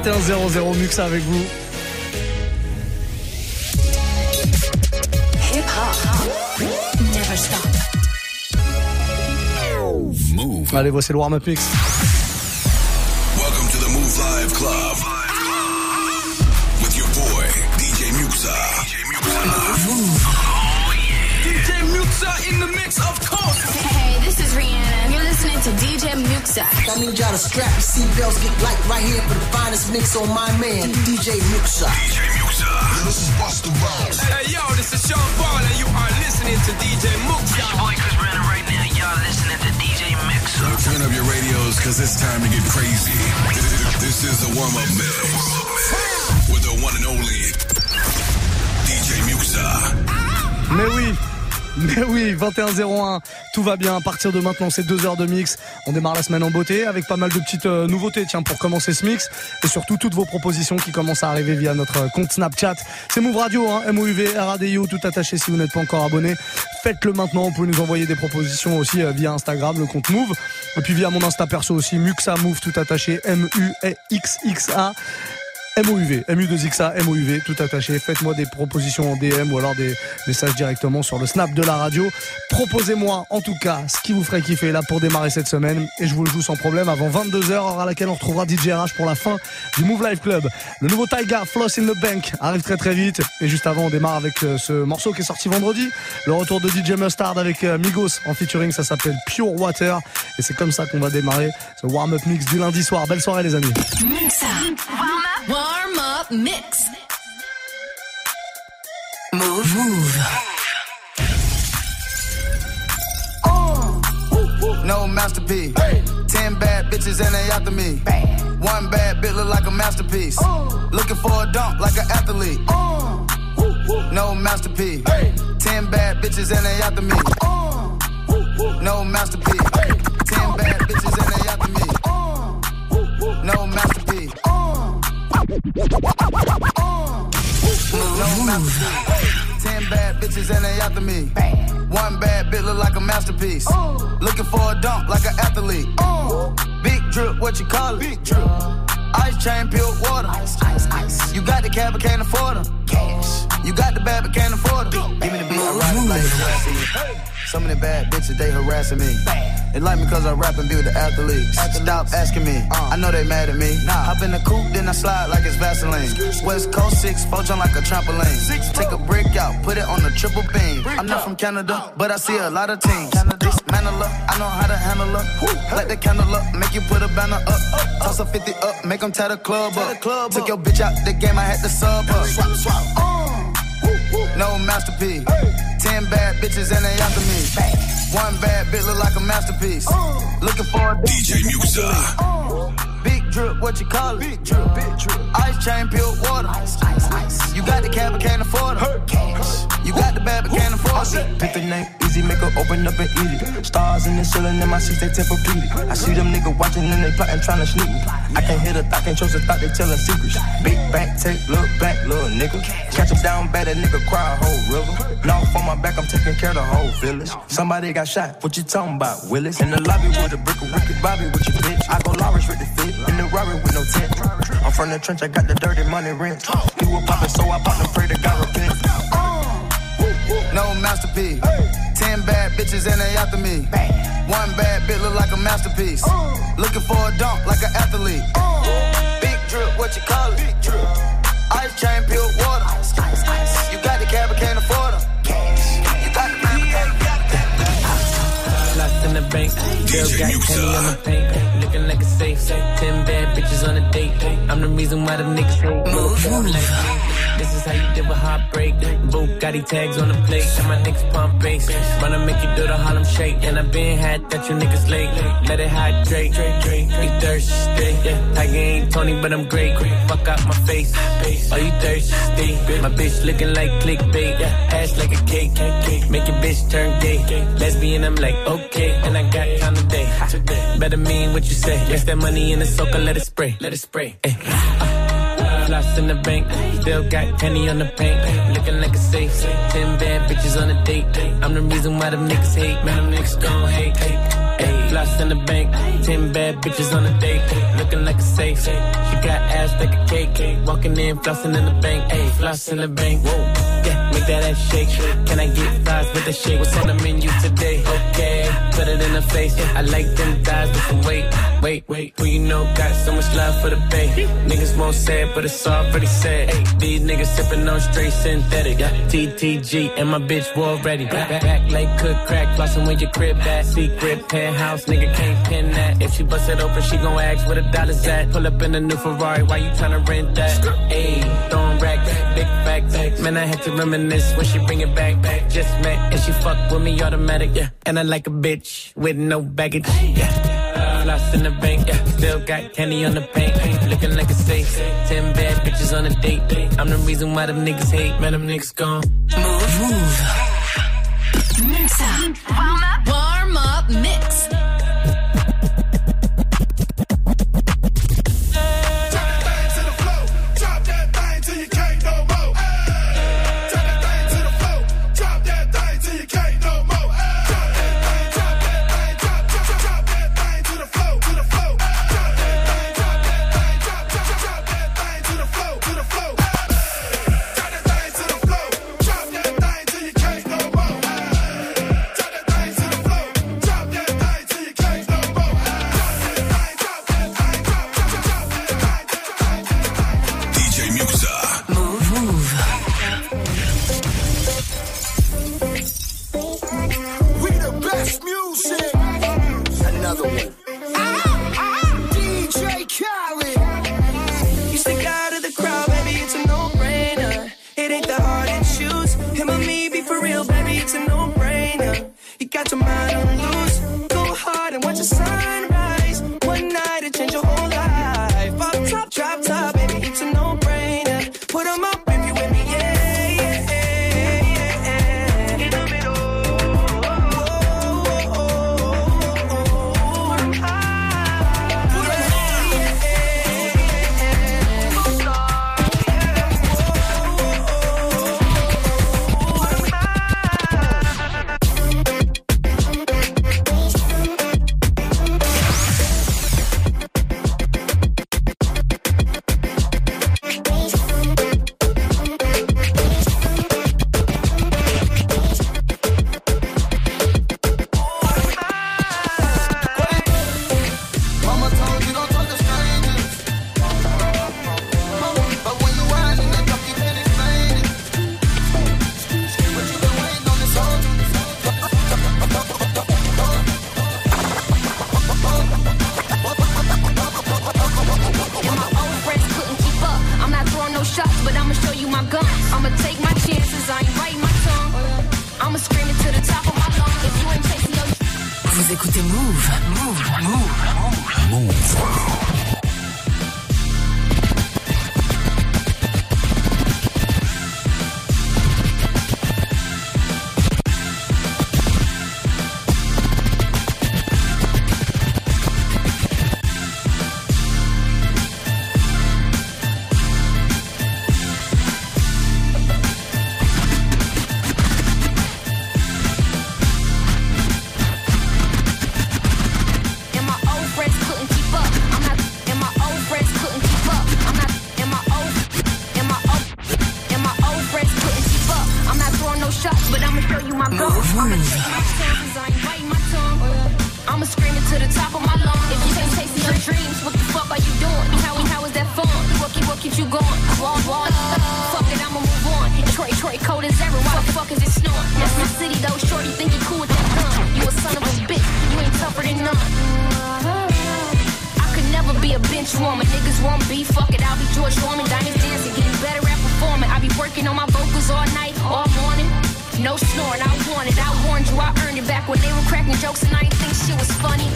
21 Muxa avec vous. Hip hop. Never stop. Move. Allez, voici le warm-up mix. To DJ Muxxa. I need y'all to strap your seatbelts, get light right here for the finest mix on my man, DJ Muxxa. DJ Muxxa. This is Busta Rhymes. Hey, yo, this is Sean Paul, and you are listening to DJ Muxxa. This boy Chris Brandon right now. Y'all listening to DJ Muxxa. Turn up your radios, cause it's time to get crazy. This is the warm-up mix. With the one and only DJ Muxxa. Mais oui mais oui, 21-01, tout va bien. À partir de maintenant, c'est deux heures de mix. On démarre la semaine en beauté avec pas mal de petites euh, nouveautés, tiens, pour commencer ce mix. Et surtout, toutes vos propositions qui commencent à arriver via notre compte Snapchat. C'est Move Radio, hein, M-O-U-V, R-A-D-I-O, tout attaché si vous n'êtes pas encore abonné. Faites-le maintenant. Vous pouvez nous envoyer des propositions aussi euh, via Instagram, le compte Move. Et puis via mon Insta perso aussi, Muxa Move, tout attaché, M-U-X-X-A. MOUV, MU2XA, MOUV, tout attaché. Faites-moi des propositions en DM ou alors des messages directement sur le snap de la radio. Proposez-moi en tout cas ce qui vous ferait kiffer là pour démarrer cette semaine et je vous le joue sans problème avant 22h, heure à laquelle on retrouvera DJ RH pour la fin du Move Life Club. Le nouveau Taiga, Floss in the Bank, arrive très très vite et juste avant on démarre avec euh, ce morceau qui est sorti vendredi. Le retour de DJ Mustard avec euh, Migos en featuring, ça s'appelle Pure Water et c'est comme ça qu'on va démarrer ce warm-up mix du lundi soir. Belle soirée les amis. Warm up mix. Move. Move. No masterpiece. Ten bad bitches and they after me. One bad bitch look like a masterpiece. Looking for a dunk like an athlete. No masterpiece. Ten bad bitches and they after me. No masterpiece. Ten bad bitches Ten bad bitches and they after me. One bad bitch look like a masterpiece. Looking for a dunk like an athlete. Big drip, what you call it? Big drip. Ice chain, pure water. Ice, ice, ice. You got the cab, but can't afford them. You got the bad, but can't afford them. Give me the beat, I ride it like it's blasting Some of the bad bitches, they harassing me. They like me cause I rap and be with the athletes. Stop asking me, I know they mad at me. Hop in the coupe, then I slide like it's Vaseline. West Coast 6, four jump like a trampoline. Take a brick out, put it on the triple beam. I'm not from Canada, but I see a lot of teams. Dismantle her, I know how to handle her. Light the candle up, make you put a banner up. Toss a 50 up, make them tie the club up. Took your bitch out the game, I had to sub her. Swap, swap. No masterpiece. Ten bad bitches and they after me. One bad bitch look like a masterpiece. Uh. Looking for a DJ Muxxa. Uh. Big drip, what you call it? Big drip, big drip. Ice chain, pure water. Ice, ice, ice. You got the cab, but can't afford it. Cash. You got the bad, but can't afford it. Pick the name, make her open up and eat it. Stars in the ceiling in my seats, they tempur-pedic. I see them niggas watching and they plotting, trying to sneak me. I can't hit a thought, can't trust a thought, they telling secrets. Big back, take, look back, little nigga. Catch him down bad, that nigga cry a whole river. Now on my back, I'm taking care of the whole village. Somebody got shot, what you talking about, Willis? In the lobby with a brick of wicked Bobby with your bitch. I go Lawrence with the fit, in the Rari with no tent. I'm from the trench, I got the dirty money rent. You a poppin', so I pop and pray to God repent. No masterpiece. Ten bad bitches and they after me. One bad bitch look like a masterpiece. Looking for a dunk like an athlete. Big drip, what you call it? Big drip. Ice chain, pure water. You got the cab, but can't afford. You got the cab, but can't afford them. In the bank, girl got penny on the paint, looking like a safe. Ten bad bitches on a date. I'm the reason why the niggas hate. Move, like me. This is how you deal with heartbreak. Bugatti tags on the plate, and my niggas pump bass. Wanna make you do the Harlem shake, and I been had that you niggas late. Let it hydrate, be thirsty. Tiger ain't Tony, but I'm great. Fuck out my face, are you thirsty? My bitch looking like clickbait, yeah, ass like a cake. Make your bitch turn gay. Lesbian, I'm like okay, and I got time today. Better mean what you say. Mix that money in the soaker, let it spray, let it spray. Ay. Lost in the bank, still got penny on the paint. Looking like a safe, Ten bad bitches on a date. I'm the reason why them niggas hate, man. Them niggas gon' hate. Ay, floss floss in the bank. Ten bad bitches on a date, looking like a safe. She got ass like a cake, walking in, flossing in the bank. Ayy, floss in the bank. Whoa, yeah, that ass shake. Can I get fries with the shake? What's on the menu today? Okay, put it in the face. I like them thighs with some weight. Wait, wait, who you know got so much love for the bay? Niggas won't say it, but it's already said. Ay, these niggas sipping on straight synthetic. TTG and my bitch war ready. Back, back, back like cook crack, flossing with your crib at. Secret penthouse, nigga can't pin that. If she bust it open, she gon' ask where the dollars at. Pull up in a new Ferrari, why you tryna rent that? Ayy, Man, I had to reminisce when she bring it back. back. Just met and she fuck with me automatic, yeah. And I like a bitch with no baggage, yeah. Floss in the bank, yeah. Still got candy on the paint, looking like a safe. Ten bad bitches on a date. I'm the reason why them niggas hate, man. Them niggas gone. Move, move. Mix up. Warm up. Warm up mix. It back when they were cracking jokes and I ain't think shit was funny.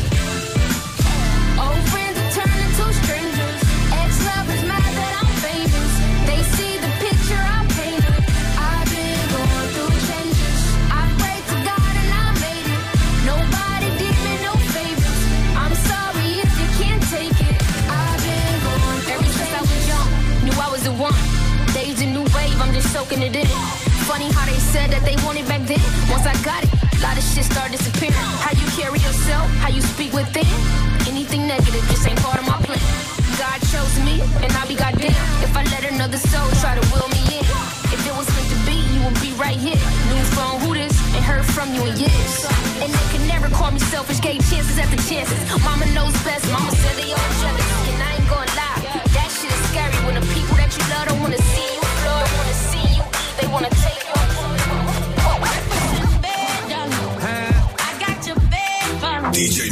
Old friends are turning to strangers. Ex-lovers mad that I'm famous. They see the picture I painted. I've been going through changes. I prayed to God and I made it. Nobody did me no favors. I'm sorry if you can't take it. I've been going through Ever since I was young, knew I was the one. Days a new wave, I'm just soaking it in. Funny how they said that they wanted back then. Once I got it, lot of shit started disappearing. How you carry yourself, how you speak within. Anything negative just ain't part of my plan. God chose me, and I'll be goddamn if I let another soul try to will me in. If it was meant to be, you would be right here. New phone, who this? Ain't heard from you in years. And they can never call me selfish, gave chances after chances. Mama knows best, mama said they all jealous. And I ain't gonna lie, that shit is scary when the people that you love don't wanna see you don't wanna see you they wanna take your DJ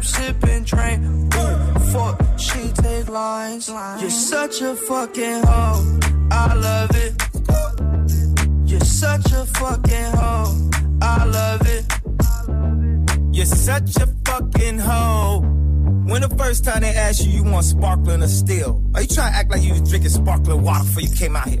And sipping, train. Ooh, fuck. She take lines. You're such a fucking hoe. I love it. You're such a fucking hoe. I love it. You're such a fucking hoe. When the first time they asked you, you want sparkling or still? Are you trying to act like you was drinking sparkling water before you came out here?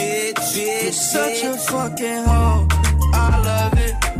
Bitch, bitch. You're such a fucking hoe. I love it.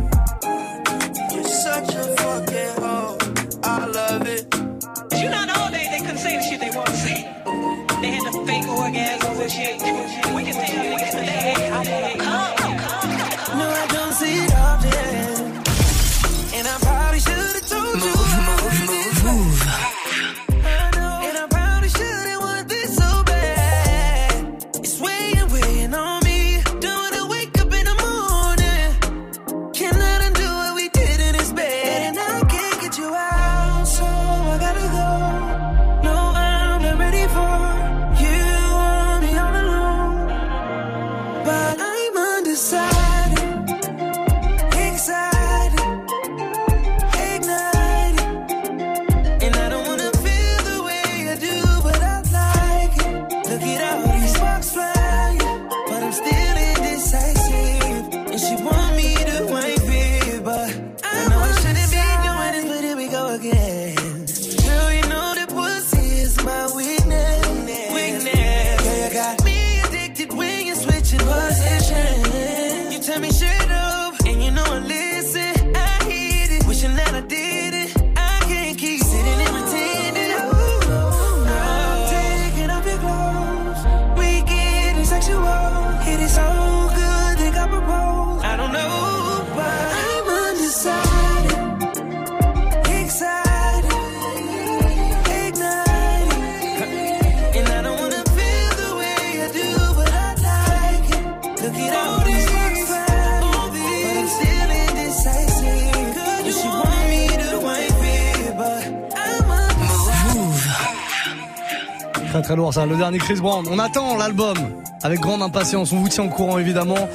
Très lourd ça, le dernier Chris Brown. On attend l'album avec grande impatience. On vous tient au courant évidemment.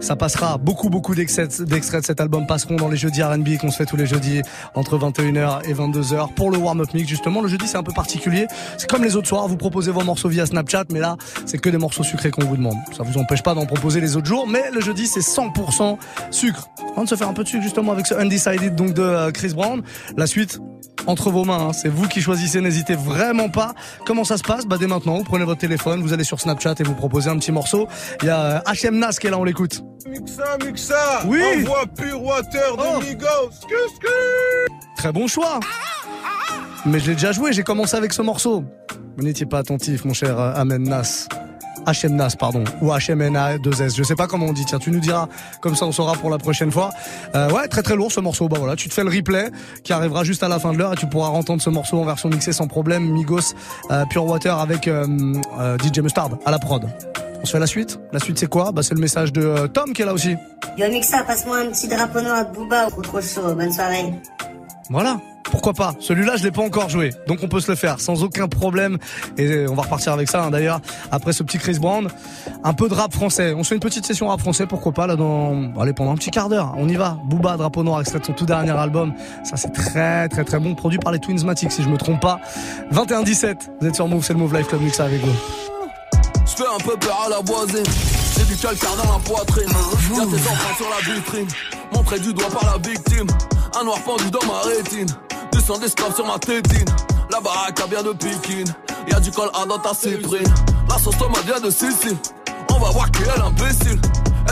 Ça passera. Beaucoup, beaucoup d'extraits de cet album passeront dans les jeudis R&B qu'on se fait tous les jeudis entre 21h et 22h pour le warm-up mix. Justement, le jeudi, c'est un peu particulier. C'est comme les autres soirs. Vous proposez vos morceaux via Snapchat, mais là, c'est que des morceaux sucrés qu'on vous demande. Ça vous empêche pas d'en proposer les autres jours, mais le jeudi, c'est 100% sucre. On se faire un peu de sucre justement avec ce Undecided donc de euh, Chris Brown. La suite, entre vos mains. Hein. C'est vous qui choisissez. N'hésitez vraiment pas. Comment ça se passe? Bah dès maintenant, vous prenez votre téléphone, vous allez sur Snapchat et vous proposez un petit morceau. Il y a HM Nas qui est là, on l'écoute. Muxa, Muxa Oui Envoie Pure Water de Oh. Migos Très bon choix. Mais je l'ai déjà joué, j'ai commencé avec ce morceau. Vous n'étiez pas attentif, mon cher euh, Amen Nas. HM Nas, pardon. Ou HMNA 2S. Je sais pas comment on dit. Tiens, tu nous diras. Comme ça, on saura pour la prochaine fois. Euh, ouais, très très lourd ce morceau. Bah voilà, tu te fais le replay qui arrivera juste à la fin de l'heure et tu pourras entendre ce morceau en version mixée sans problème. Migos, euh, Pure Water avec euh, euh, DJ Mustard à la prod. On se fait la suite La suite c'est quoi? Bah c'est le message de euh, Tom qui est là aussi. Yo Mixa, passe-moi un petit drapeau noir de Booba ou trop chaud. Bonne soirée. Voilà. Pourquoi pas? Celui-là, je l'ai pas encore joué, donc on peut se le faire sans aucun problème. Et on va repartir avec ça. hein, D'ailleurs, après ce petit Chris Brown, un peu de rap français. On se fait une petite session rap français, pourquoi pas là dans, allez pendant un petit quart d'heure. On y va. Booba, Drapeau Noir, extrait de son tout dernier album. Ça c'est très très très bon, produit par les Twinsmatic si je me trompe pas. 21-17. Vous êtes sur Move, c'est le Move Life Club Mix avec vous. Fais un peu peur à la voisine. J'ai du calcaire dans la poitrine. Y'a tes enfants sur la vitrine. Montré du doigt par la victime. Un noir pendu dans ma rétine. Du sang d'esclave sur ma tétine. La baraque a bien de piquine. Y'a du col A dans ta cyprine. La sauce tomate vient de Sicile. On va voir qui est l'imbécile.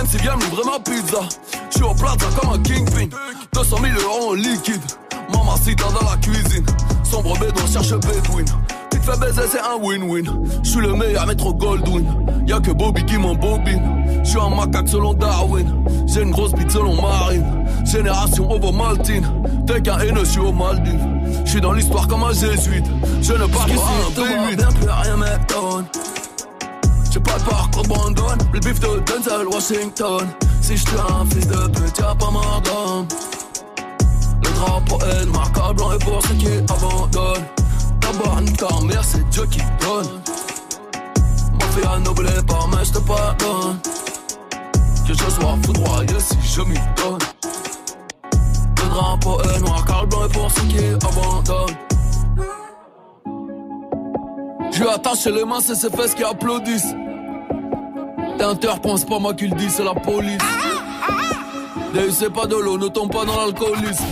MC vient me livrer ma pizza. J'suis au plaza comme un kingpin. 200 000 euros en liquide. Mamacita dans la cuisine. Sombre bédouin cherche Bedouin. Qui te fait baiser, c'est un win-win. J'suis le meilleur métro Goldwyn. Y'a que Bobby qui m'embobine. J'suis un macaque selon Darwin. J'ai une grosse bite selon Marine. Génération Ovo Maltine. T'es qu'un haineux, j'suis aux Maldives. J'suis dans l'histoire comme un jésuite. Je ne parle pas un bien plus rien m'étonne. J'ai pas le parcours de Brandon. Le bif de Denzel Washington. Si j'tue un fils de pute, y'a pas mort d'homme. Le drapeau est noir, car blanc et pour ceux qui abandonnent. D'abord, une ta mère, c'est Dieu qui donne. Ma fille a noblé par mais j'te pardonne. Que je sois foudroyé si je m'y donne. Le drapeau est noir, car blanc est pour ceux qui abandonnent. Je lui attaché les mains, c'est ses fesses qui applaudissent. C'est pas moi qui le dis, c'est la police. D'ailleurs, c'est pas de l'eau, ne tombe pas dans l'alcoolisme.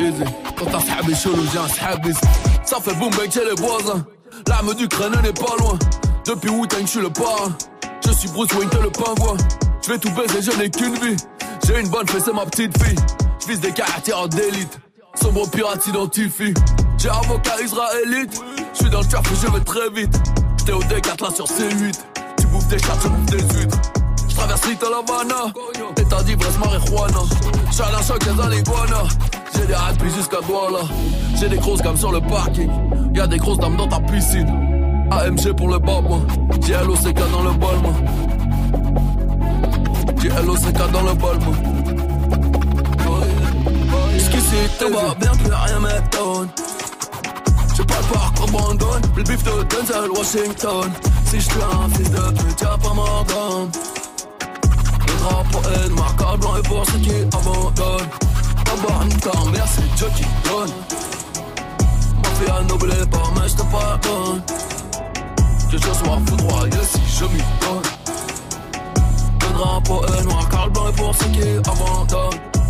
Easy, quand t'as sahabi chelou, j'ai un sahabis. Ça fait boum bang chez les voisins. L'arme du crâne n'est pas loin. Depuis Wu-Tang, je suis le parrain. Je suis Bruce Wayne, le pingouin. Je vais tout baiser, je n'ai qu'une vie. J'ai une bonne fesse, c'est ma petite fille. Je vise des caractères d'élite. Sombre pirate s'identifie. J'ai avocat israélite. Je suis dans le turf et je vais très vite. J'étais au D4 là sur C8. Tu bouffes des chats, je bouffe des huîtres. Traverse Little Havana. État d'ivresse, marijuana. J'suis à choc des aliguana. J'ai des rats jusqu'à Douala. J'ai des grosses gammes sur le parking. Y'a des grosses dames dans ta piscine. AMG pour le bas, moi. J'ai LOCK dans le bol, moi. J'ai LOCK dans le bol, moi. Jusqu'ici, tout va bien, plus rien m'étonne. J'ai pas le parcours Brandon, le bif de Denzel Washington. Si je suis un fils de pute, y'a pas mort. Est noir, car blanc et pour ceux qui abandonnent. D'abord, une ta mère, c'est Dieu qui donne. Noblé par mais je te pardonne. Que je sois foudroyé si je m'y donne. Le drapeau est noir, car le blanc est pour ceux qui abandonnent.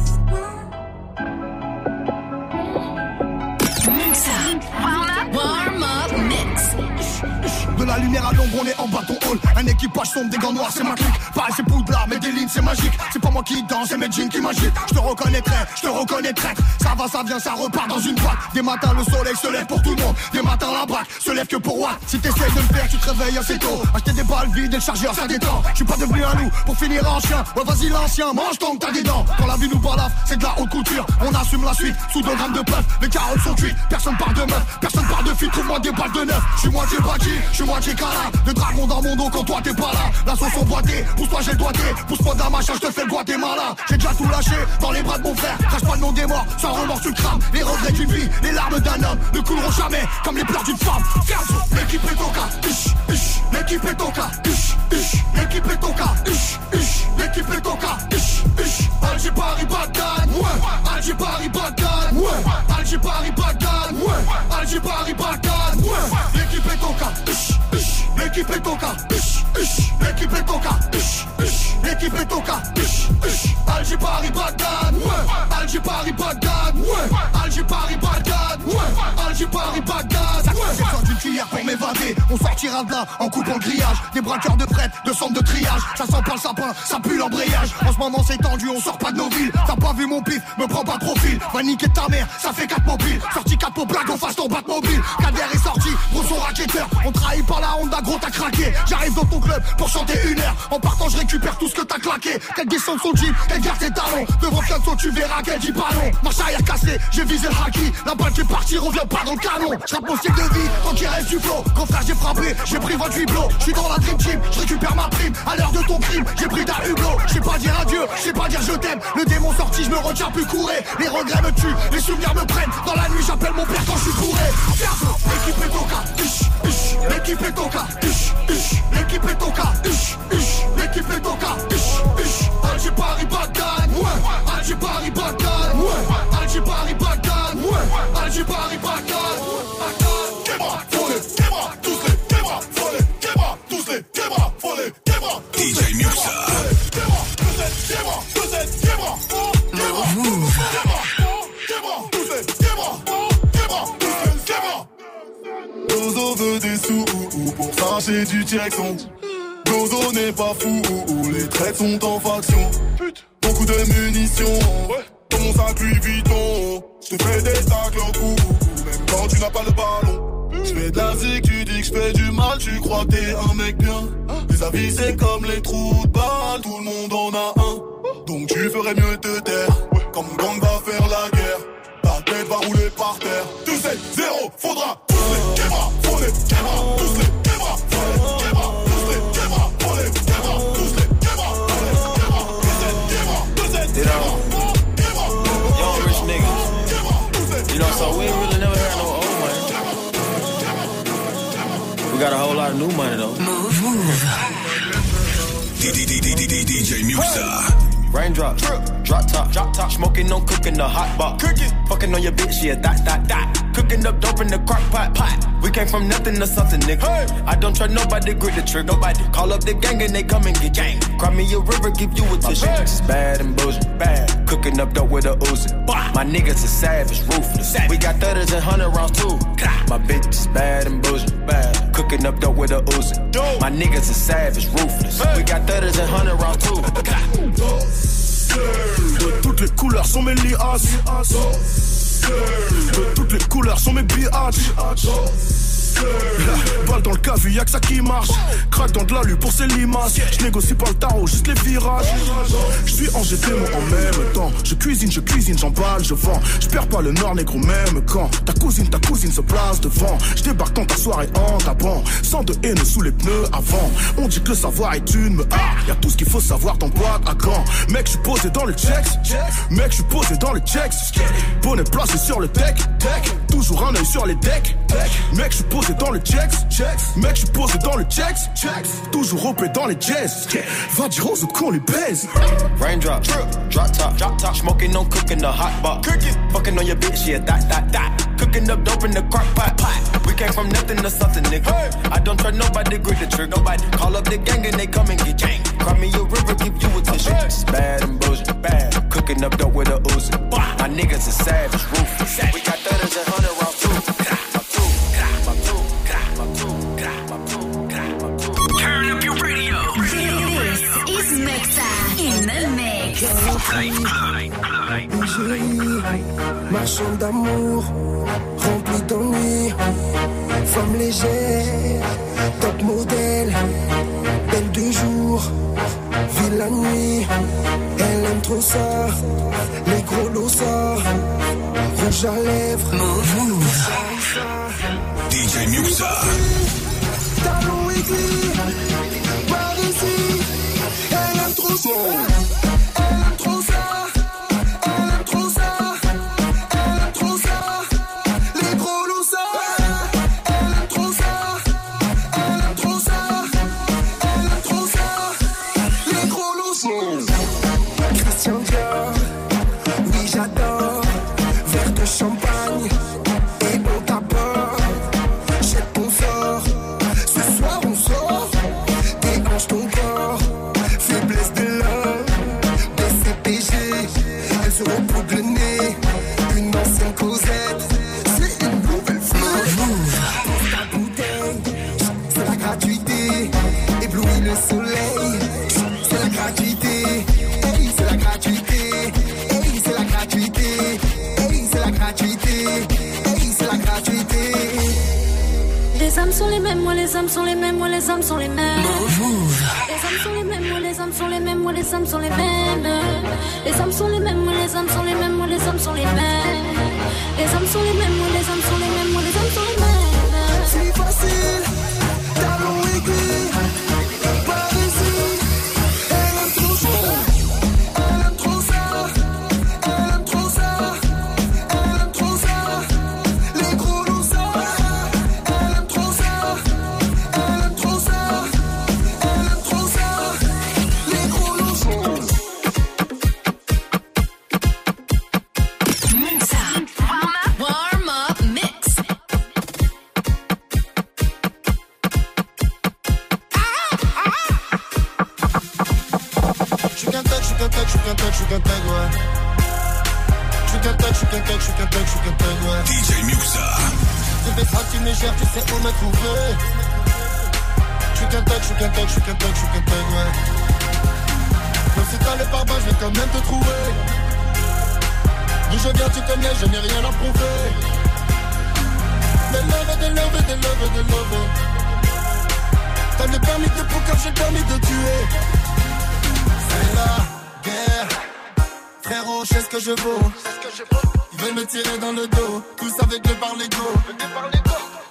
La lumière à l'ombre, on est en bâton hall. Un équipage sombre, des gants noirs, c'est ma clique. Pareil, c'est poudlard, mais des lignes, c'est magique. C'est pas moi qui danse, c'est mes jeans qui m'agitent. Je te reconnaîtrai, je te reconnais traître. Ça va, ça vient, ça repart dans une boîte. Des matins, le soleil se lève pour tout le monde. Matins, la braque se lève que pour moi. Si t'essayes de me faire, tu te réveilles assez tôt. Acheter des balles vides et le chargeur, ça détend. Je suis pas devenu un loup pour finir en chien. Ouais, vas-y, l'ancien, mange tant que t'as des dents. Quand la vie nous balafre, c'est de la haute couture. On assume la suite sous deux grammes de peuple. Les carottes sont cuites, personne parle de meuf, personne parle de fille. Trouve-moi des balles de neuf. Je suis moitié bâti, je suis moitié cala. De dragon dans mon dos quand toi t'es pas là. La sauce au boité, pousse-toi j'ai le doigté. Pousse-moi d'un machin, je te fais le Guatemala. J'ai déjà tout lâché dans les bras de mon frère. Crache pas le nom des morts, sans remords tu. Les regrets d'une vie, les larmes d'un homme ne couleront jamais comme les les pleurs d'une femme. Gazo, l'équipe est toca, ish, ish, l'équipe est toca, ish, ish, l'équipe est toca, ish, ish, l'équipe est toca, ish, ish. Alger Paris Bagdad, ouais. Alger Paris Bagdad, ouais. Alger Paris Bagdad, ouais. Alger Paris Bagdad, ouais. L'équipe est toca, ish. L'équipe est au cas. L'équipe est uch, l'équipe est au cas. Alger Paris Bagdad. Ouais, Alger Paris Bagdad. Ouais, Alger Paris Bagdad. Ouais, Alger Paris Bagdad. Ouais, j'ai besoin d'une cuillère pour m'évader. On sortira de là en coupant le grillage. Des braqueurs de prête, de centre de triage. Ça sent pas le sapin, ça pue l'embrayage. En ce moment c'est tendu, on sort pas de nos villes. T'as pas vu mon pif, me prends pas de profil. Va niquer ta mère, ça fait 4 mobiles. Sorti 4 pour blague, on fasse ton bat mobile. Kader est sorti, gros son racketteur. On trahit par la Honda, gros t'as craqué. J'arrive dans ton club pour chanter une heure. En partant, je récupère tout ce que t'as claqué. Qu'elle descende son jeep, qu'elle garde ses talons. Devant Fianso, tu verras qu'elle dit pas non. Marche arrière cassé, j'ai visé le haki. La balle est partie, revient pas dans le canon. J'rappe mon de vie, tant qu'il reste du flow. Quand frère, j'ai frappé, j'ai pris 28 blots. J'suis dans la dream team, je récupère ma prime. À l'heure de ton crime, j'ai pris ta hublot. J'sais pas dire adieu, j'sais pas dire je t'aime. Le démon sorti, je me retiens plus courir. Les regrets me tuent, les souvenirs me prennent. Dans la nuit, j'appelle mon père quand je suis bourré. Fianso, l'équipe Equipe toca, ish, ish, equipe toca, ish, ish. direction. Dodo n'est pas fou, les traits sont en from nothing to something, nigga. I don't trust nobody, grip the trigger. nobody. Call up the gang and they come and get gang. Cry me a river, give you a tissue. My bitch is bad and bullshit, bad. Cooking up dope with a Uzi. My niggas is savage, ruthless. We got thudders and hundred rounds too. My bitch is bad and bullshit, bad. Cooking up dope with a Uzi. My niggas is savage, ruthless. We got thudders and hundred rounds too. De toutes les couleurs sont mes liasses. De toutes les couleurs sont mes biatchs. Balle dans le café, y'a que ça qui marche. Craque dans de l'alu pour ses limaces. Je négocie pas le tarot, juste les virages. Je suis en GT, moi en même temps. Je cuisine, je cuisine, j'emballe, je vends. Je perds pas le nord négro, même quand ta cousine, ta cousine se place devant. Je débarque dans ta soirée en tapant. Sans de haine sous les pneus avant. On dit que le savoir est une me ah, Y'a tout ce qu'il faut savoir dans boîte à gants. Mec, je posé dans le checks. Mec, je posé dans le checks. Bonnet placé sur le deck. Toujours un œil sur les decks. Mec, je posé dans le checks. Mec, je posé dans le checks. Toujours opé dans les jazz. Va dire aux autres qu'on les baise. Raindrop, drop top, drop top, smoking, no cooking, the hot pot. Cooking, fucking on your bitch, yeah, that, that, that. Cooking up dope in the crock pot. We came from nothing to something, nigga. I don't trust nobody, grip the trick, nobody. Call up the gang and they come and get gang. Cry me a river, give you a tissue. It's bad and bullshit, bad. Cooking up dope with a Uzi. My niggas is savage, ruthless. We got thudders and hundred rounds too. Turn up your radio. This is Mixa in the mix. Marchand d'amour, rempli d'ennui, femme légère, top modèle, belle de jour, vie la nuit, elle aime trop ça, les gros losa, rouge à lèvres, DJ Muxa. talons. Par ici, elle aime trop ça. Gros mêmes, moi les âmes sont les mêmes, moi les âmes sont les mêmes. Les âmes sont les mêmes, moi les âmes sont les mêmes, moi les âmes sont les mêmes. Les âmes sont les mêmes, moi les âmes sont les mêmes, moi les âmes sont les mêmes. Les âmes sont les mêmes, moi les âmes sont les mêmes, moi les âmes sont les mêmes. Des love, des love. T'as le permis de poker, j'ai le permis de tuer. C'est la guerre. Frérot, je sais ce que je vaux. Ils veulent me tirer dans le dos. Tous avec le par l'ego.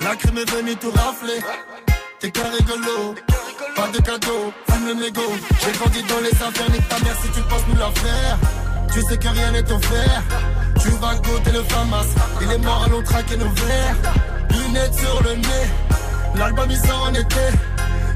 La crime est venue tout rafler. T'es qu'un rigolo. Pas de cadeau, fume le négo. J'ai grandi dans les affaires, nique ta mère si tu penses nous la faire. Tu sais que rien n'est offert. Tu vas goûter le famas. Il est mort, allons traquer nos verres. Lunettes sur le nez. L'album il sort en été.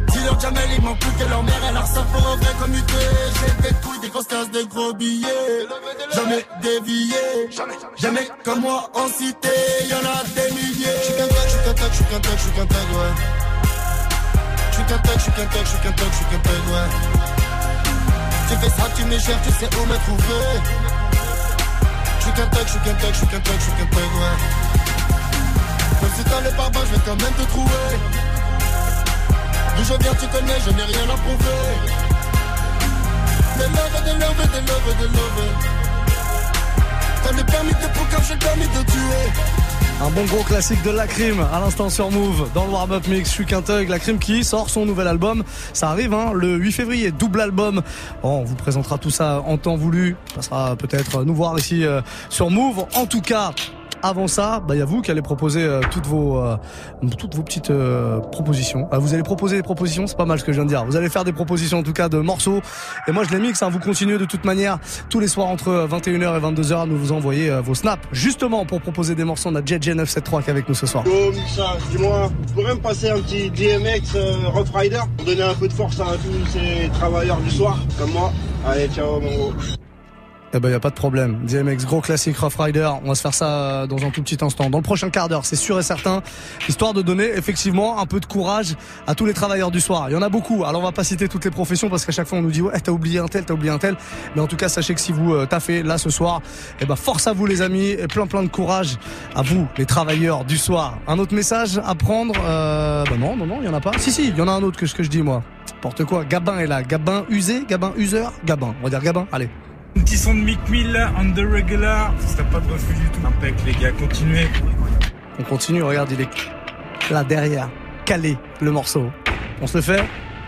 Dis-leur Jamel, ils m'ont coûté leur mère, elle a ça pour un vrai comme UT. J'ai des couilles, des grosses cases, des gros billets. Jamais dévié. Jamais comme moi en cité, y'en a des milliers. J'suis qu'un tag, j'suis qu'un tag, j'suis qu'un tag, j'suis qu'un tag, ouais. J'suis qu'un tag, j'suis qu'un tag, j'suis qu'un tag, j'suis qu'un tag, ouais. Tu fais ça, tu gères, tu sais où me trouver. J'suis qu'un tag, j'suis qu'un tag, j'suis qu'un tag, j'suis qu'un tag, ouais. Même si t'as je vais quand même te trouver. D'où je viens, tu connais, je n'ai rien à prouver. Des des des des. T'as le permis de j'ai le permis de tuer. Un bon gros classique de la crime à l'instant sur Move dans le warm-up mix. Je suis Quintug, la crime qui sort son nouvel album. Ça arrive hein, le 8 février, double album. Bon, on vous présentera tout ça en temps voulu. Ça sera peut-être nous voir ici euh, sur Move. En tout cas, avant ça, bah, il y a vous qui allez proposer euh, toutes vos euh, toutes vos petites euh, propositions. Euh, vous allez proposer des propositions, c'est pas mal ce que je viens de dire. Vous allez faire des propositions en tout cas de morceaux. Et moi je les mixe. Hein, vous continuez de toute manière tous les soirs entre 21h et 22h à nous vous envoyer euh, vos snaps justement pour proposer des morceaux. On a JJ973 qui est avec nous ce soir. Yo Mixa, dis-moi, tu pourrais me passer un petit DMX euh, Rough Rider? Pour donner un peu de force à tous ces travailleurs du soir comme moi Allez, ciao mon gros. Eh ben y a pas de problème. DMX gros classique Rough Rider. On va se faire ça euh, dans un tout petit instant. Dans le prochain quart d'heure, c'est sûr et certain, histoire de donner effectivement un peu de courage à tous les travailleurs du soir. Il y en a beaucoup. Alors on va pas citer toutes les professions parce qu'à chaque fois on nous dit ouais t'as oublié un tel, t'as oublié un tel. Mais en tout cas sachez que si vous euh, taffez là ce soir, eh ben force à vous les amis et plein plein de courage à vous les travailleurs du soir. Un autre message à prendre euh, Bah non non non il y en a pas. Si si il y en a un autre que ce que je dis moi. N'importe quoi. Gabin est là. Gabin usé, Gabin useur, Gabin. On va dire Gabin. Allez. Un petit son de Mick Mill, on the regular. Ça pas de refus du tout. Impec, les gars, continuez. On continue, regarde, il est là derrière, calé le morceau. On se le fait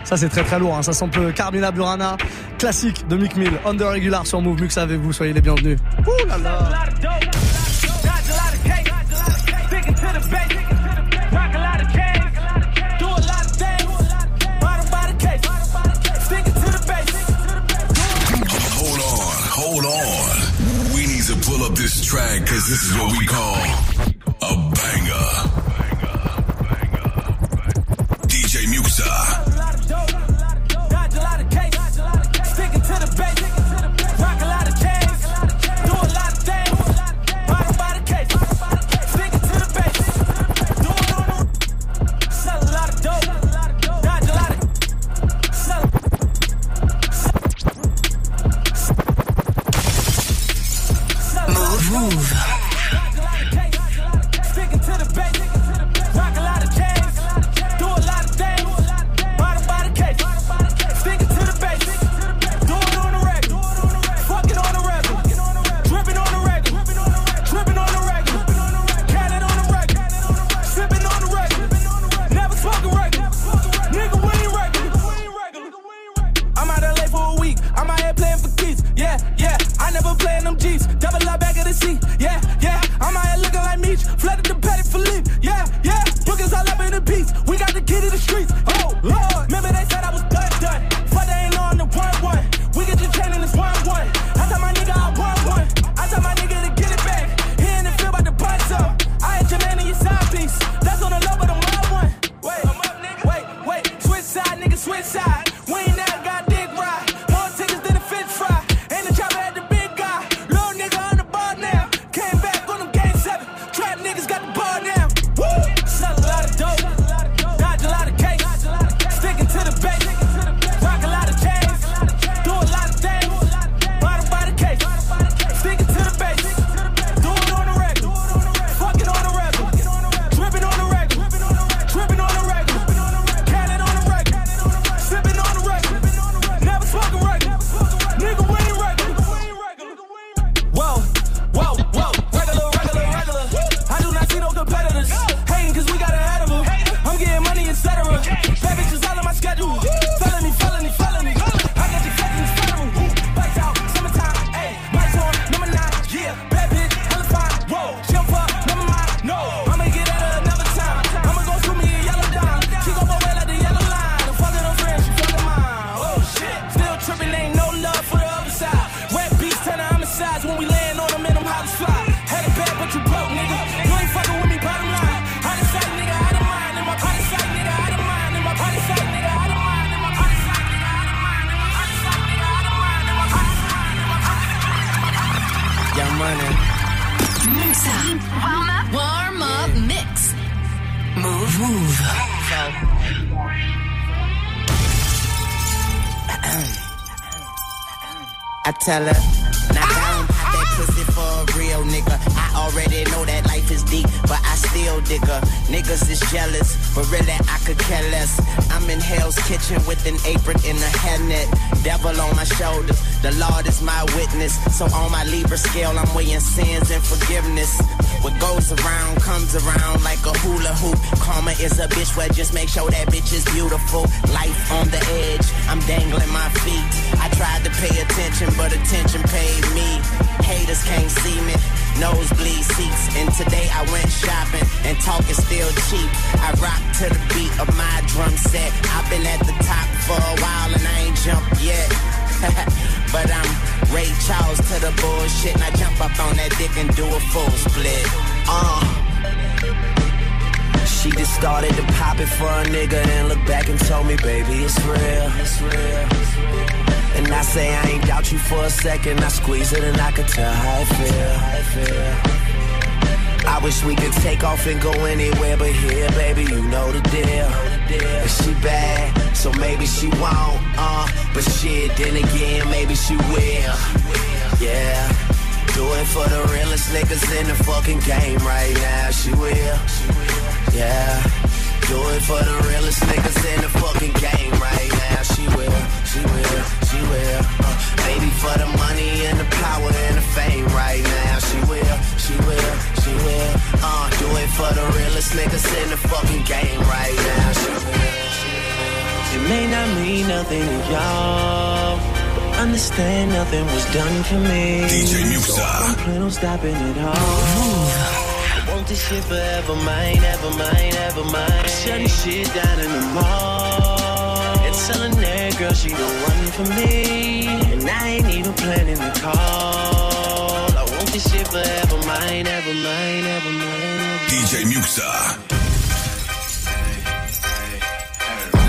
ça c'est très très lourd, hein. ça sample Carmina Burana, classique de Mick Mill, Under Regular sur Move, Mux avec vous, soyez les bienvenus. Ouh là là this track because this is what we call a banger. Of Young money. Muxxa. Warm up. Warm up mix. Mouv'. Mouv'. I tell her, now down, that pussy for a real nigga. I already know that life is deep, but I still dig her. Niggas is jealous, but really I could care less. I'm in Hell's Kitchen with an apron and a hairnet. Devil on my shoulders, the Lord is my witness. So on my Libra scale, I'm weighing sins and forgiveness. What goes around comes around like a hula hoop. Karma is a bitch, well just make sure that bitch is beautiful. Life on the edge, I'm dangling my feet. I tried to pay attention, but attention paid me. Haters can't see me. Nosebleed seats, and today I went shopping, and talk is still cheap. I rock to the beat of my drum set. I've been at the top for a while, and I ain't jumped yet. but I'm Ray Charles to the bullshit, and I jump up on that dick and do a full split. Uh. She just started to pop it for a nigga and look back and told me, baby, it's real. It's real. And I say I ain't doubt you for a second. I squeeze it and I could tell how I feel. How I feel. I wish we could take off and go anywhere, but here, baby, you know the deal. And she bad, so maybe she won't, uh. But shit, then again, maybe she will. Yeah. Do it for the realest niggas in the fucking game right now. She will. Yeah. Do it for the realest niggas in the fucking game right now. She will. She will. She will. Uh, baby, for the money and the power and the fame right now. She will. She will. Uh, do it for the realest niggas in the fucking game right now. It may not mean nothing to y'all. but Understand nothing was done for me. DJ Muxxa. So I don't plan on stopping at all. I want this shit forever mine, ever mine, ever mine. Shutting shit down in the mall. And telling that girl she the one for me. And I ain't even planning the call. I want this this shit forever mine, ever mine, ever mine. DJ Muxxa.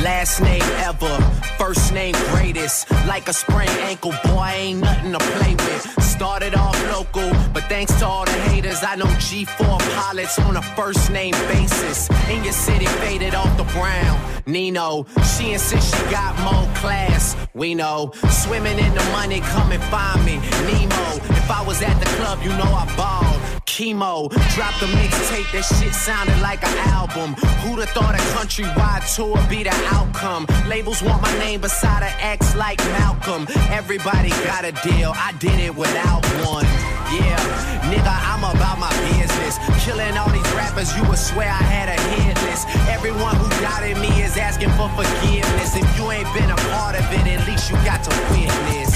Last name ever, first name greatest. Like a sprained ankle, boy, ain't nothing to play with. Started off local, but thanks to all the haters, I know G4 pilots on a first name basis. In your city, faded off the brown. Nino, she insists she got more class. We know, swimming in the money, come and find me. Nemo, if I was at the club, you know I balled. Chemo, dropped a mixtape, that shit sounded like an album. Who'da thought a countrywide tour be the outcome? Labels want my name beside an X like Malcolm. Everybody got a deal, I did it without one. Yeah, nigga, I'm about my business. Killing all these rappers, you would swear I had a hit list. Everyone who doubted me is asking for forgiveness. If you ain't been a part of it, at least you got to witness.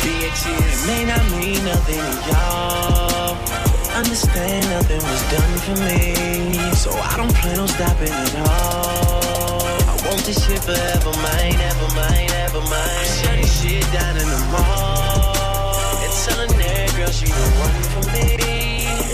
Bitches. It may not mean nothing to y'all. Understand nothing was done for me. So I don't plan on stopping at all. I want this shit forever mine, ever mine, ever mine. Shut this shit down in the mall. And tell her that girl she the one for me.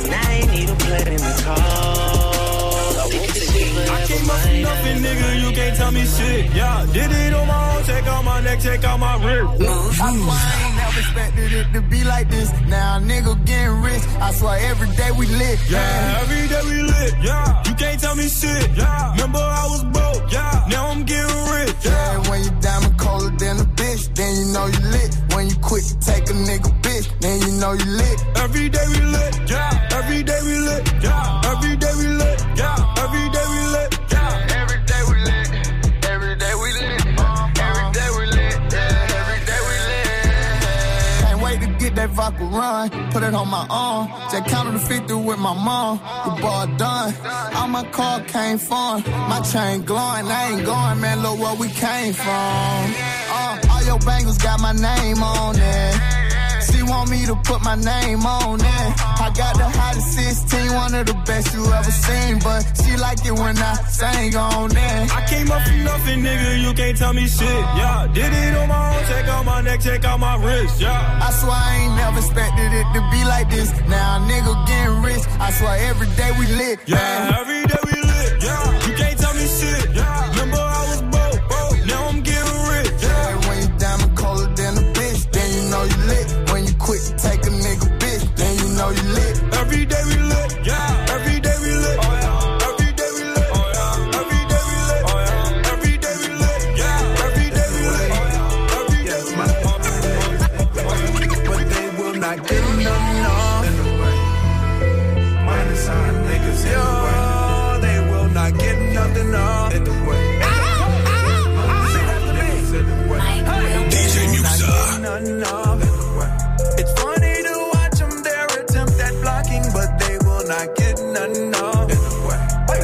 And I ain't need a plan in the call. I want this shit forever, I came up from nothing, nigga. You can't tell me shit. Yeah, did it on my own. Check out my neck, check out my wrist. I swear I ain't never expected it to be like this. Now a nigga getting rich. I swear every day we lit. Yeah, every day we lit. Yeah, you can't tell me shit. Yeah, remember I was broke. Yeah, now I'm getting rich. Yeah, when you diamond colder than a bitch, then you know you lit. When you quit to take a nigga bitch, then you know you lit. Every day we lit. Yeah, every day we lit. Yeah, every day we lit. To get that vodka run. Put it on my arm. Just counted the 50 with my mom. The ball done. All my car came from. My chain glowing. I ain't going, man. Look where we came from. Uh, all your bangles got my name on it. She want me to put my name on it. I got the hottest 16, one of the best you ever seen. But she like it when I sing on it. I came up from nothing, nigga. You can't tell me shit. Yeah, did it on my own. Check out my neck, check out my wrist. Yeah. I swear I ain't never expected it to be like this. Now nigga getting rich. I swear every day we lit. Yeah, every day we lit. Yeah,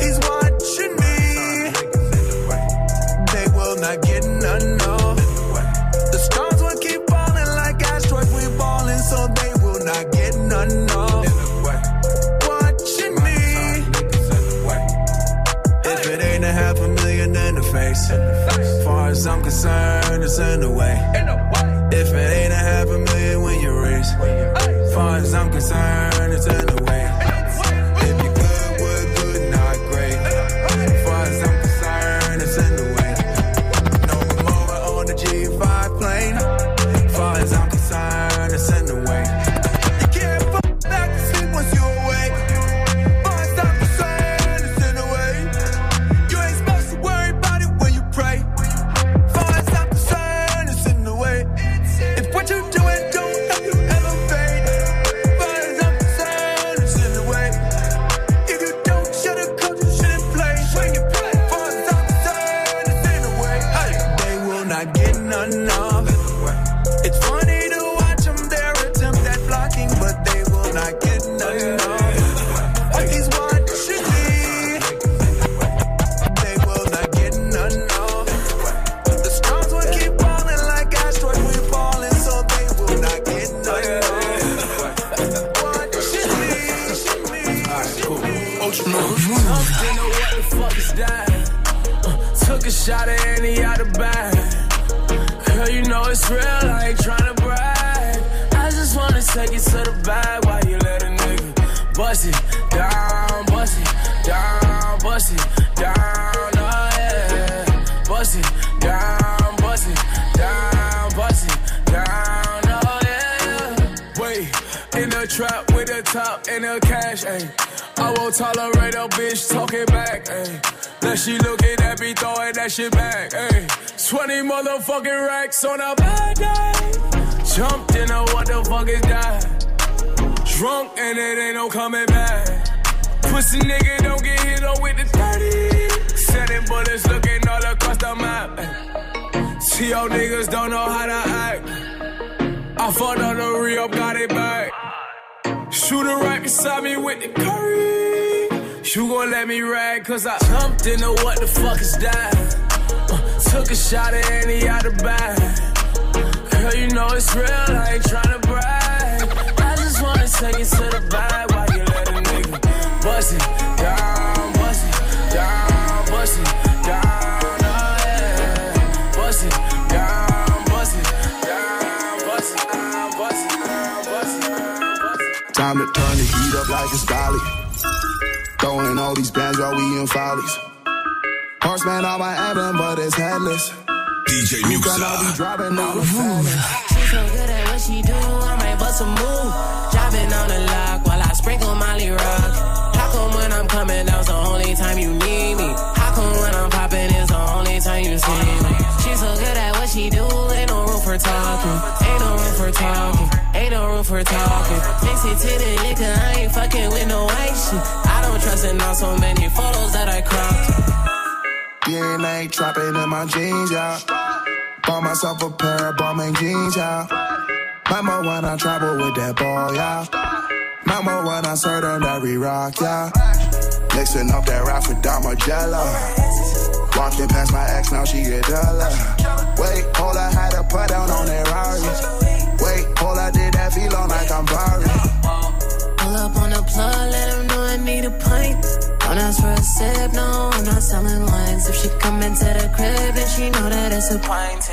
He's watching me. They will not get none. The stars will keep falling like asteroids. We so they will not get none. Watching me. If it ain't a half a million in the face, far as I'm concerned, it's in the way. If it ain't a half a million when you raise, far as I'm concerned, it's in the way. Trap with the top and the cash, ayy. I won't tolerate a bitch talking back, ayy. Now she looking at me throwing that shit back, ayy. 20 motherfucking racks on a bad day. Jumped in a what the fuck is that? Drunk and it ain't no coming back. Pussy nigga don't get hit up with the 30. Sending bullets looking all across the map. See y'all niggas don't know how to act. I fought on the re-up, got it back. Shooter right beside me with the curry. You gon' let me rag, cause I jumped into what the fuck is that? Uh, took a shot at any out the bag. Girl, you know it's real, I ain't tryna brag. I just wanna take it to the bag while you let a nigga bust it down, bust it down, bust it Time to turn the heat up like it's Bali. Throwing all these bands while we in follies. Horseman on my emblem, but it's headless. DJ You gonna be driving on the She so good at what she do, I might bust a move. Driving on the lock while I sprinkle Molly Rock. How come when I'm coming down's the only time you need me? How come when I'm popping is the only time you see me? She so good at what she do, ain't no room for talking. Ain't no room for talking. Ain't no room for talking. Mix it to the liquor, I ain't fucking with no white shit. I don't trust in all so many photos that I cropped. DNA trapping in my jeans, yeah. Bought myself a pair of Balmain jeans, yeah. Mama when I travel with that ball, yeah. Mama when I them that rock, yeah. Mixing up that rap with Dama Jello. Walking past my ex, now she get duller. Wait, hold to put down on that Rari. Wait, hold I did that feel on like I'm Barry. Pull up on the plug, let him know I need a pint. Don't ask for a sip, no, I'm not selling wines. If she come into the crib, then she know that it's a pint.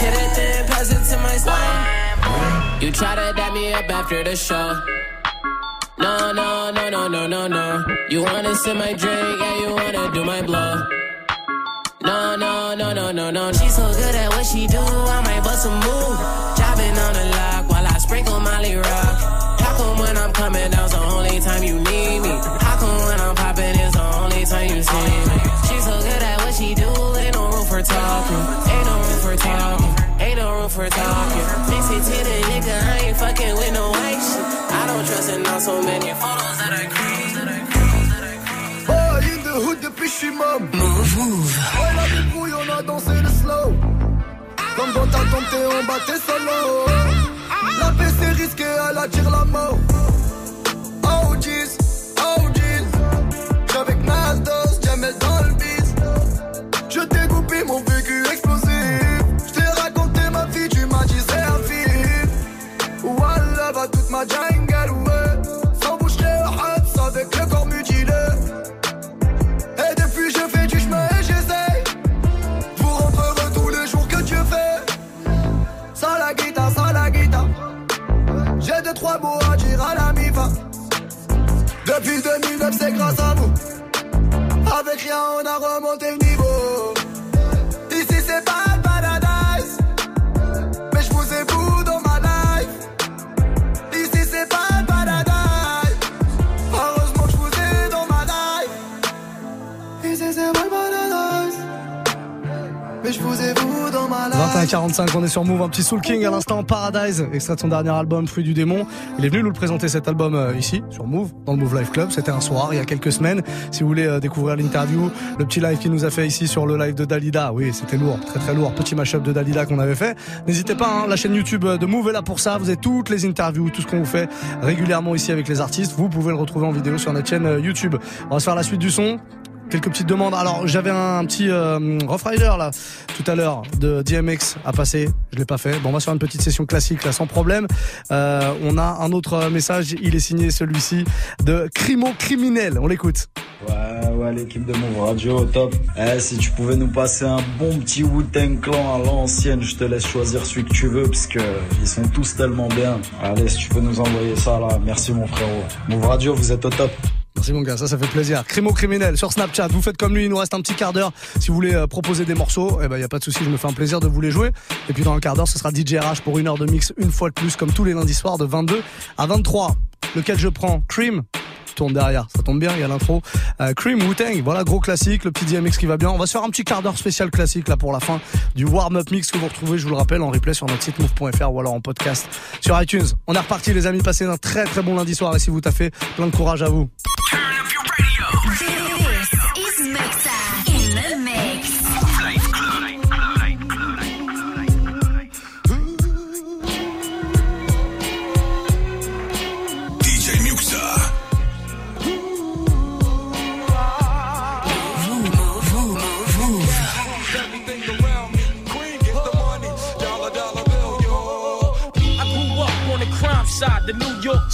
Hit it, then pass it to my slime. You try to dab me up after the show. No, no, no, no, no, no, no. You wanna sip my drink, yeah, you wanna do my blow. No, no. She's so good at what she do, I might bust a move. Driving on the lock while I sprinkle Molly Rock. How come when I'm coming down's the only time you need me? How come when I'm popping is the only time you see me? She's so good at what she do, ain't no room for talking. Ain't no room for talking. Ain't no room for talking. Mix it to the nigga, I ain't fucking with no white shit. I don't trust in all so many photos that I create. Oh, in the hood depuis j'suis môme. Ouais, la débrouille, a dansé le slow. Comme dans ta tente, t'es en bas, t'es solo. La paix, c'est risqué, elle attire la mort. Oh, jeez, 2009 c'est grâce à vous. Avec rien on a remonté le niveau 45, on est sur Move, un petit Soul King à l'instant, Paradise, extrait de son dernier album, Fruit du démon. Il est venu nous le présenter cet album euh, ici, sur Move, dans le Move Life Club. C'était un soir, il y a quelques semaines. Si vous voulez euh, découvrir l'interview, le petit live qu'il nous a fait ici sur le live de Dalida. Oui, c'était lourd, très très lourd. Petit mashup de Dalida qu'on avait fait. N'hésitez pas, hein, la chaîne YouTube euh, de Move est là pour ça. Vous avez toutes les interviews, tout ce qu'on vous fait régulièrement ici avec les artistes. Vous pouvez le retrouver en vidéo sur notre chaîne YouTube. On va se faire la suite du son quelques petites demandes. Alors j'avais un petit euh, Rough Rider là tout à l'heure de DMX à passer. Je l'ai pas fait. Bon, on va faire une petite session classique là sans problème. Euh, on a un autre message. Il est signé celui-ci de Crimo Criminel. On l'écoute. Ouais, ouais, l'équipe de Move Radio, top. Eh, si tu pouvais nous passer un bon petit Wu-Tang Clan à l'ancienne, je te laisse choisir celui que tu veux, parce que ils sont tous tellement bien. Allez, si tu peux nous envoyer ça, là, merci mon frérot. Move Radio, vous êtes au top. Merci mon gars, ça ça fait plaisir. Crimo criminel sur Snapchat, vous faites comme lui, il nous reste un petit quart d'heure. Si vous voulez euh, proposer des morceaux, eh ben y a pas de souci, je me fais un plaisir de vous les jouer. Et puis dans un quart d'heure, ce sera DJ RH pour une heure de mix une fois de plus, comme tous les lundis soirs de 22 à 23. Lequel je prends? Cream? Tourne derrière, ça tombe bien, il y a l'intro. Euh, Cream Wu-Tang, voilà gros classique, le petit DMX qui va bien. On va se faire un petit quart d'heure spécial classique là pour la fin du warm-up mix que vous retrouvez, je vous le rappelle, en replay sur notre site move.fr ou alors en podcast sur iTunes. On est reparti les amis, passez un très très bon lundi soir et si vous taffez, plein de courage à vous.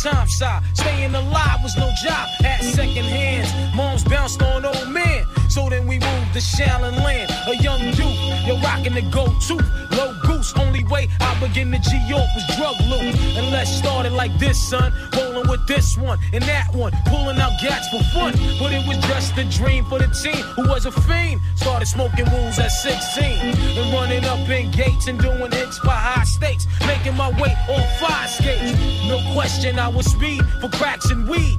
Times side. Staying alive was no job, at second hands. Moms bounced on old men. So then we moved to Shaolin Land, a young youth. You're rocking the go-to, low Only way I begin to G York was drug loot. And let's start it like this, son. Rolling with this one and that one, pulling out gats for fun. But it was just a dream for the team who was a fiend. Started smoking rules at 16 and running up in gates and doing hits for high stakes. Making my way on fire skates. No question, I was speed for cracks and weed.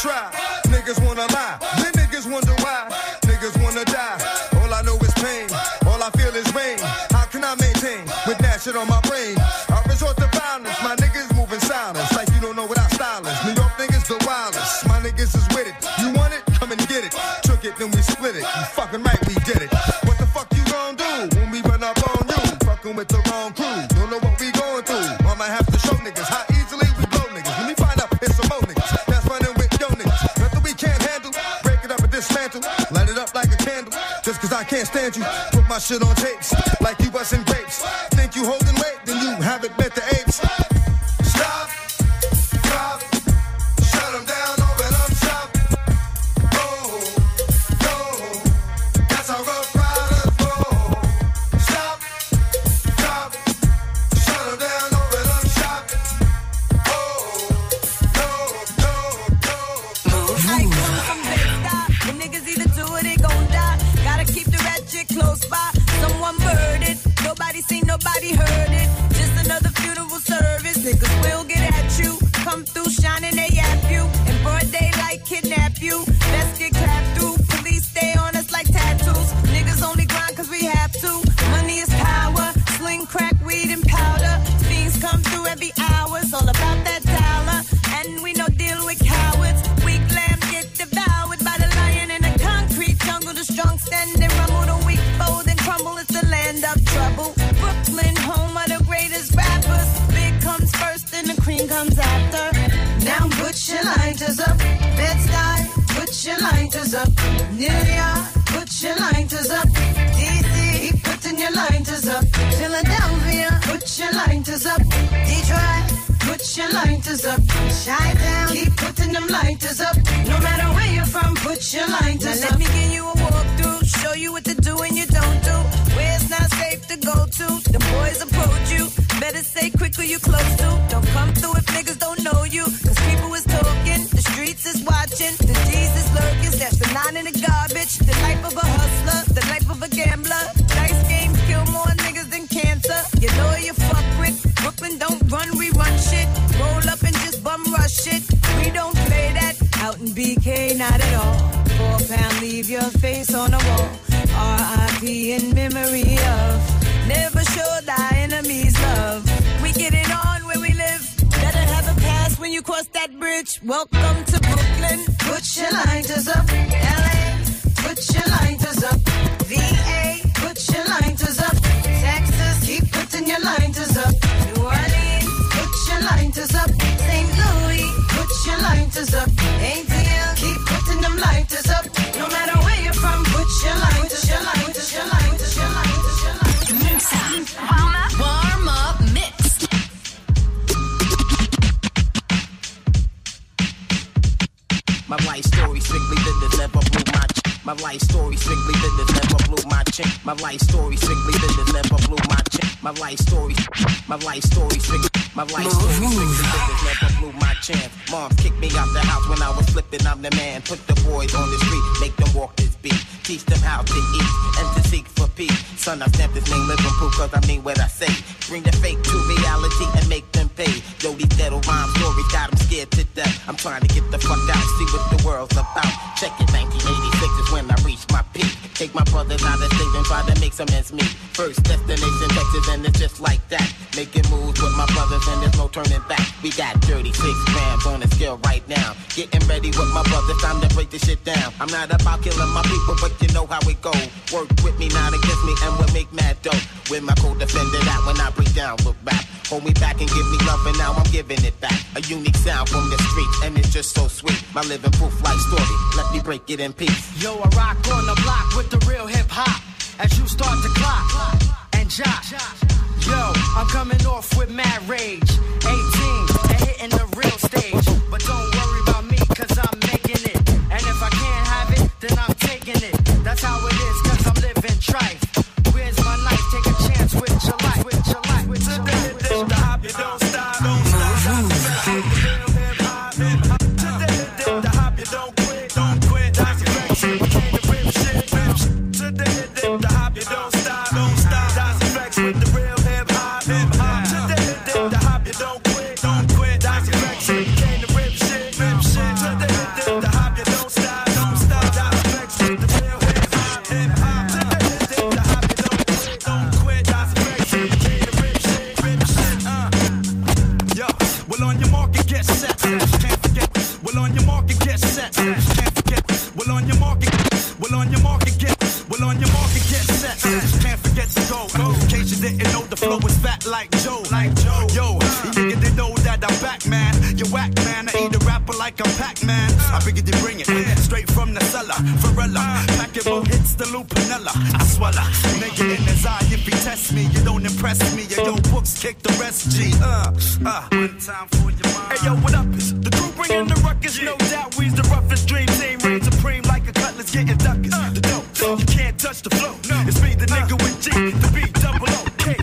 try, can't stand you. Put my shit on tapes like you busting grapes. Think you holding Philadelphia, put your lighters up. Detroit, put your lighters up. Shine down, keep putting them lighters up. No matter where you're from, put your lighters well, up. Let me give you a walkthrough, show you what to do and you don't do. Where it's not safe to go to, the boys approach you. Better say quick who you close to. Don't come through if niggas don't know you, cause people is talking. BK, not at all. Four pound, leave your face on the wall. RIP in memory of. Never show thy enemies love. We get it on where we live. Better have a pass when you cross that bridge. Welcome to Brooklyn. Put your lighters up. LA. Put your lighters up. VA. Put your lighters up. Texas. Keep putting your lighters up. New Orleans. Put your lighters up. St. Louis. Put your lighters up. ATL. My life story strictly business, never blew my chick. My life story strictly business, never blew my chick. My life story, my life story strictly, my life story strictly business, never blew my chance. Mom kicked me out the house when I was flipping. I'm the man. Put the boys on the street, make them walk this beat. Teach them how to eat and to seek for peace. Son, I stamped this name living proof cause I mean what I say. Bring the fake to reality and make them pay. Yo, these ghetto rhyme stories got them scared to death. I'm trying to get the fuck out, see what the world's about. Check it, 1986 is when I reached my peak. Take my brothers out of state and try to make some ends meet. First destination Texas and it's just like that. Making moves with my brothers and there's no turning back. We got 36 grams on the scale right now. Getting ready with my brothers, time to break this shit down. I'm not about killing my people, but you know how it go. Work with me, not against me, and we'll make mad dough. With my co-defender that when I break down look rap. Hold me back and give me love, and now I'm giving it back. A unique sound from the street, and it's just so sweet. My living proof life story, let me break it in peace. Yo, I rock on the block with the real hip hop. As you start to clock and jock. Yo, I'm coming off with mad rage. 18 and hitting the real stage. But don't the I swallow. Nigga in his eye, if he test me, you don't impress me. Yo, yo, books kick the rest. G. Uh, uh. One time for your mind. Hey, yo, what up? It's the crew bringing the ruckus. No doubt, we's the roughest dream team. Reign supreme like a cutlass getting duckers. The dope, you can't touch the flow. It's me, the nigga with G, the B, double O, K,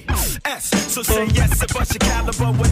S. So say yes and bust your caliber when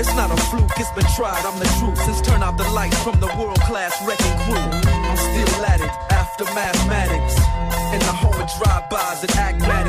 It's not a fluke, it's been tried, I'm the truth. Since turn out the lights from the world class wrecking crew. I'm still at it, after mathematics. In the home of drive-bys and acmatics. Swap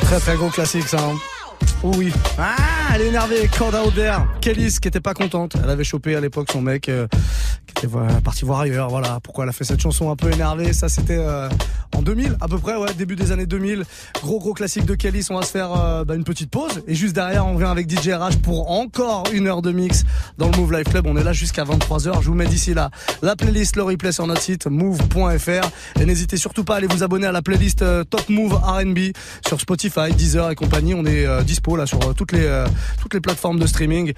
très très gros classique ça. hein. Oh oui. Ah, elle est énervée. Cord out there. Kellys qui était pas contente. Elle avait chopé à l'époque son mec euh, qui était parti voir ailleurs. Voilà pourquoi elle a fait cette chanson un peu énervée. Ça c'était euh, en 2000 à peu près, ouais, début des années 2000. Gros gros classique de Kellys. On va se faire euh, bah, une petite pause et juste derrière on revient avec DJ RH pour encore une heure de mix dans le Move Life Club. On est là jusqu'à 23h. Je vous mets d'ici là la playlist, le replay sur notre site move.fr et n'hésitez surtout pas à aller vous abonner à la playlist euh, Top Move R&B sur Spotify, Deezer et compagnie. On est dispo là sur toutes les toutes les plateformes de streaming.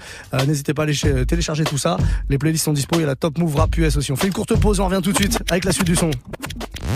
N'hésitez pas à aller télécharger tout ça. Les playlists sont dispo. Il y a la Top Move Rap US aussi. On fait une courte pause. On revient tout de suite avec la suite du son.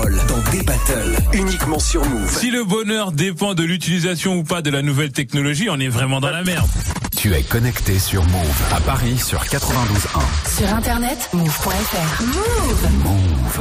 parole dans des battles uniquement sur Move. Si le bonheur dépend de l'utilisation ou pas de la nouvelle technologie, on est vraiment dans la merde. Tu es connecté sur Move à Paris sur 92.1. Sur internet, move.fr. Move. Move.